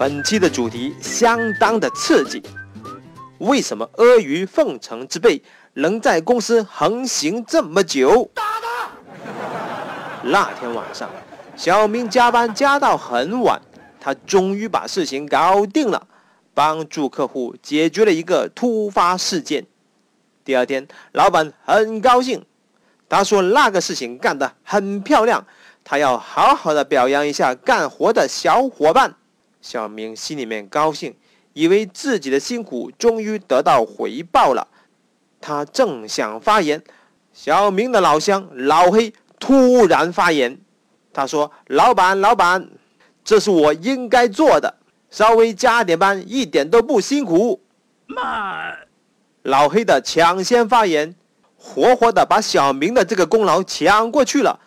本期的主题相当的刺激，为什么阿谀奉承之辈能在公司横行这么久？那天晚上，小明加班加到很晚，他终于把事情搞定了，帮助客户解决了一个突发事件。第二天，老板很高兴，他说那个事情干得很漂亮，他要好好的表扬一下干活的小伙伴。小明心里面高兴，以为自己的辛苦终于得到回报了。他正想发言，小明的老乡老黑突然发言，他说：“老板，老板，这是我应该做的，稍微加点班，一点都不辛苦。”妈，老黑的抢先发言，活活的把小明的这个功劳抢过去了。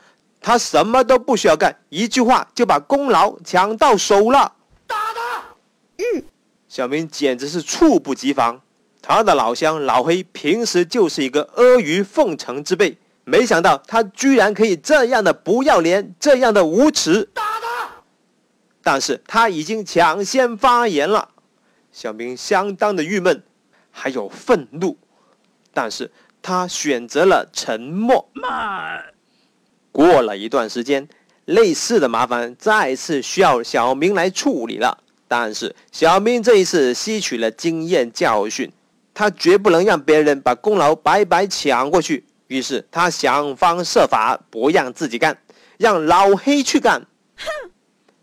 他什么都不需要干，一句话就把功劳抢到手了。嗯，小明简直是猝不及防。他的老乡老黑平时就是一个阿谀奉承之辈，没想到他居然可以这样的不要脸，这样的无耻。打他！但是他已经抢先发言了，小明相当的郁闷，还有愤怒，但是他选择了沉默。慢过了一段时间，类似的麻烦再次需要小明来处理了。但是小明这一次吸取了经验教训，他绝不能让别人把功劳白白抢过去。于是他想方设法不让自己干，让老黑去干。哼，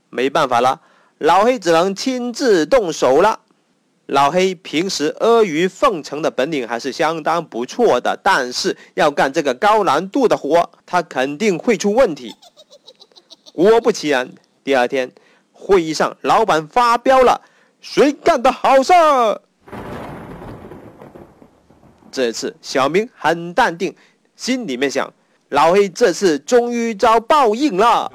没办法了，老黑只能亲自动手了。老黑平时阿谀奉承的本领还是相当不错的，但是要干这个高难度的活，他肯定会出问题。果不其然，第二天。会议上，老板发飙了：“谁干的好事儿？”这次小明很淡定，心里面想：“老黑这次终于遭报应了。”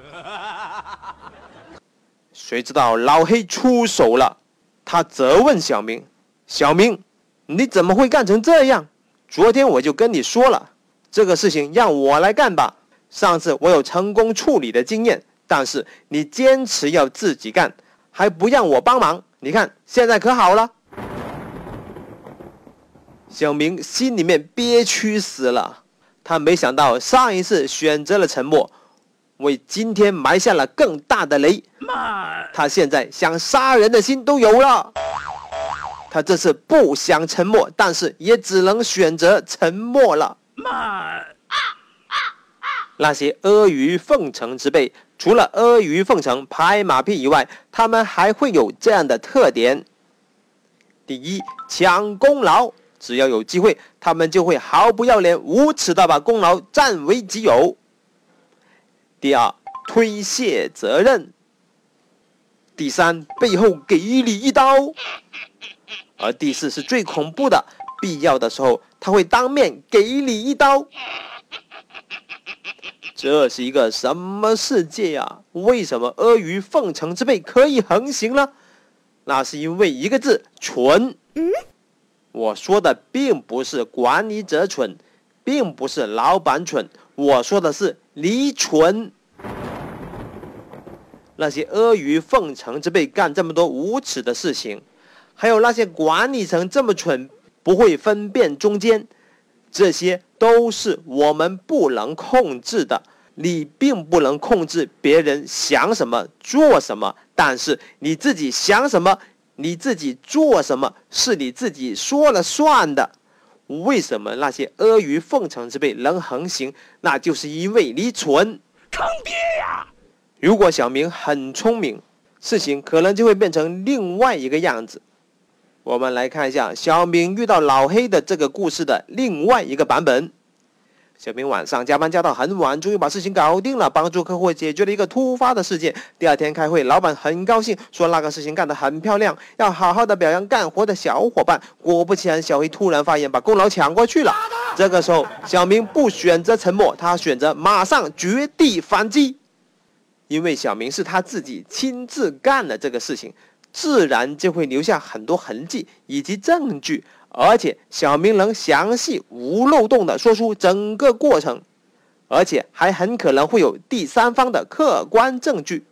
谁知道老黑出手了？他责问小明：“小明，你怎么会干成这样？昨天我就跟你说了，这个事情让我来干吧。上次我有成功处理的经验。”但是你坚持要自己干，还不让我帮忙，你看现在可好了。小明心里面憋屈死了，他没想到上一次选择了沉默，为今天埋下了更大的雷。他现在想杀人的心都有了。他这次不想沉默，但是也只能选择沉默了。那些阿谀奉承之辈。除了阿谀奉承、拍马屁以外，他们还会有这样的特点：第一，抢功劳，只要有机会，他们就会毫不要脸、无耻的把功劳占为己有；第二，推卸责任；第三，背后给你一刀；而第四是最恐怖的，必要的时候他会当面给你一刀。这是一个什么世界呀？为什么阿谀奉承之辈可以横行呢？那是因为一个字：蠢。嗯，我说的并不是管理者蠢，并不是老板蠢，我说的是你蠢。那些阿谀奉承之辈干这么多无耻的事情，还有那些管理层这么蠢，不会分辨中间。这些都是我们不能控制的，你并不能控制别人想什么做什么，但是你自己想什么，你自己做什么是你自己说了算的。为什么那些阿谀奉承之辈能横行？那就是因为你蠢，坑爹呀！如果小明很聪明，事情可能就会变成另外一个样子。我们来看一下小明遇到老黑的这个故事的另外一个版本。小明晚上加班加到很晚，终于把事情搞定了，帮助客户解决了一个突发的事件。第二天开会，老板很高兴，说那个事情干得很漂亮，要好好的表扬干活的小伙伴。果不其然，小黑突然发言，把功劳抢过去了。这个时候，小明不选择沉默，他选择马上绝地反击，因为小明是他自己亲自干了这个事情。自然就会留下很多痕迹以及证据，而且小明能详细无漏洞的说出整个过程，而且还很可能会有第三方的客观证据。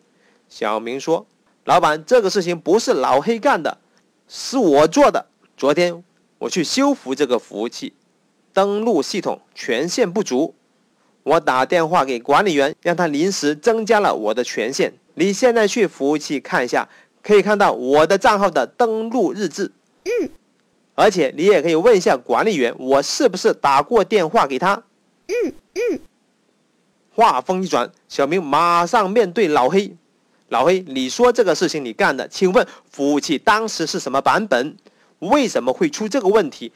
小明说：“老板，这个事情不是老黑干的，是我做的。昨天我去修复这个服务器，登录系统权限不足，我打电话给管理员，让他临时增加了我的权限。你现在去服务器看一下，可以看到我的账号的登录日志。而且你也可以问一下管理员，我是不是打过电话给他？嗯嗯。话锋一转，小明马上面对老黑。老黑，你说这个事情你干的，请问服务器当时是什么版本？为什么会出这个问题？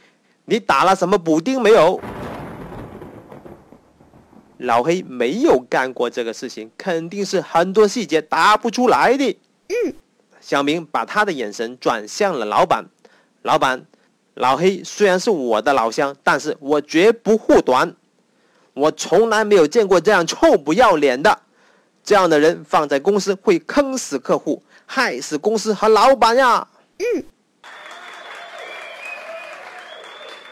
你打了什么补丁没有？老黑没有干过这个事情，肯定是很多细节答不出来的。嗯，小明把他的眼神转向了老板。老板，老黑虽然是我的老乡，但是我绝不护短。我从来没有见过这样臭不要脸的。这样的人放在公司会坑死客户，害死公司和老板呀！嗯，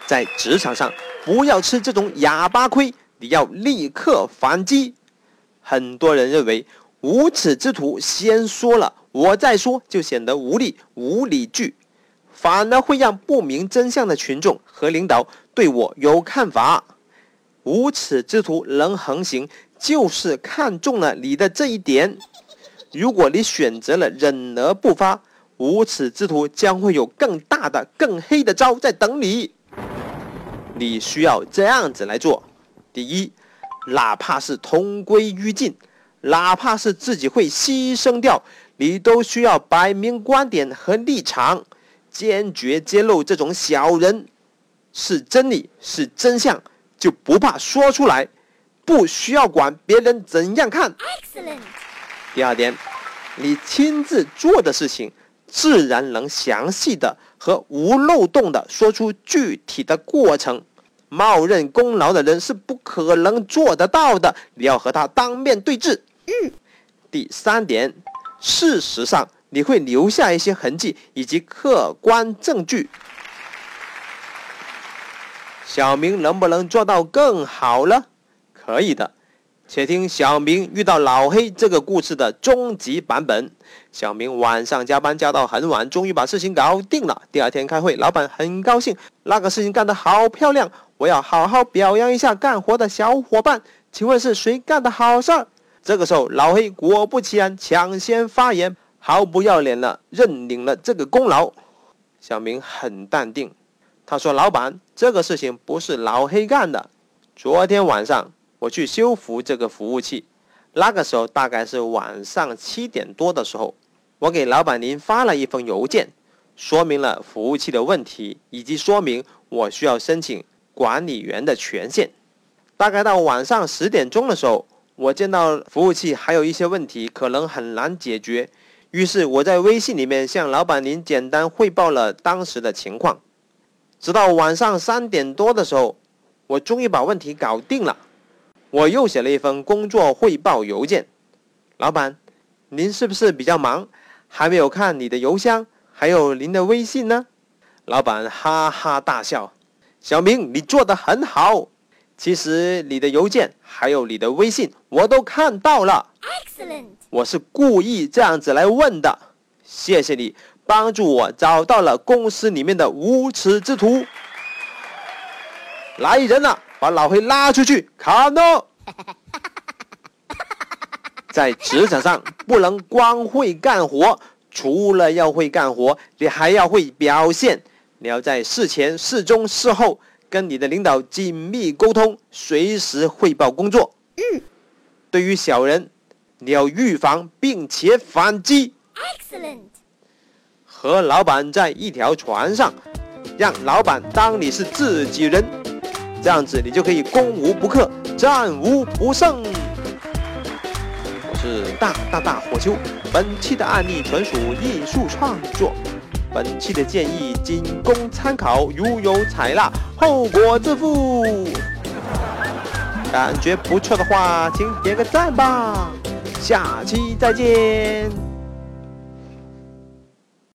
在职场上不要吃这种哑巴亏，你要立刻反击。很多人认为无耻之徒先说了，我再说就显得无力、无理据，反而会让不明真相的群众和领导对我有看法。无耻之徒能横行。就是看中了你的这一点。如果你选择了忍而不发，无耻之徒将会有更大的、更黑的招在等你。你需要这样子来做：第一，哪怕是同归于尽，哪怕是自己会牺牲掉，你都需要摆明观点和立场，坚决揭露这种小人。是真理，是真相，就不怕说出来。不需要管别人怎样看。Excellent 第二点，你亲自做的事情，自然能详细的和无漏洞的说出具体的过程。冒认功劳的人是不可能做得到的，你要和他当面对质。嗯。第三点，事实上你会留下一些痕迹以及客观证据。小明能不能做到更好呢？可以的，且听小明遇到老黑这个故事的终极版本。小明晚上加班加到很晚，终于把事情搞定了。第二天开会，老板很高兴，那个事情干得好漂亮，我要好好表扬一下干活的小伙伴。请问是谁干的好事儿？这个时候，老黑果不其然抢先发言，毫不要脸的认领了这个功劳。小明很淡定，他说：“老板，这个事情不是老黑干的，昨天晚上。”我去修复这个服务器，那个时候大概是晚上七点多的时候，我给老板您发了一封邮件，说明了服务器的问题，以及说明我需要申请管理员的权限。大概到晚上十点钟的时候，我见到服务器还有一些问题，可能很难解决，于是我在微信里面向老板您简单汇报了当时的情况。直到晚上三点多的时候，我终于把问题搞定了。我又写了一封工作汇报邮件，老板，您是不是比较忙，还没有看你的邮箱，还有您的微信呢？老板哈哈大笑，小明，你做的很好。其实你的邮件还有你的微信我都看到了，excellent。我是故意这样子来问的，谢谢你帮助我找到了公司里面的无耻之徒。来人了！把老黑拉出去砍了！在职场上不能光会干活，除了要会干活，你还要会表现。你要在事前、事中、事后跟你的领导紧密沟通，随时汇报工作。嗯。对于小人，你要预防并且反击。Excellent。和老板在一条船上，让老板当你是自己人。这样子，你就可以攻无不克，战无不胜。我是大大大火球，本期的案例纯属艺术创作，本期的建议仅供参考，如有采纳，后果自负。感觉不错的话，请点个赞吧，下期再见。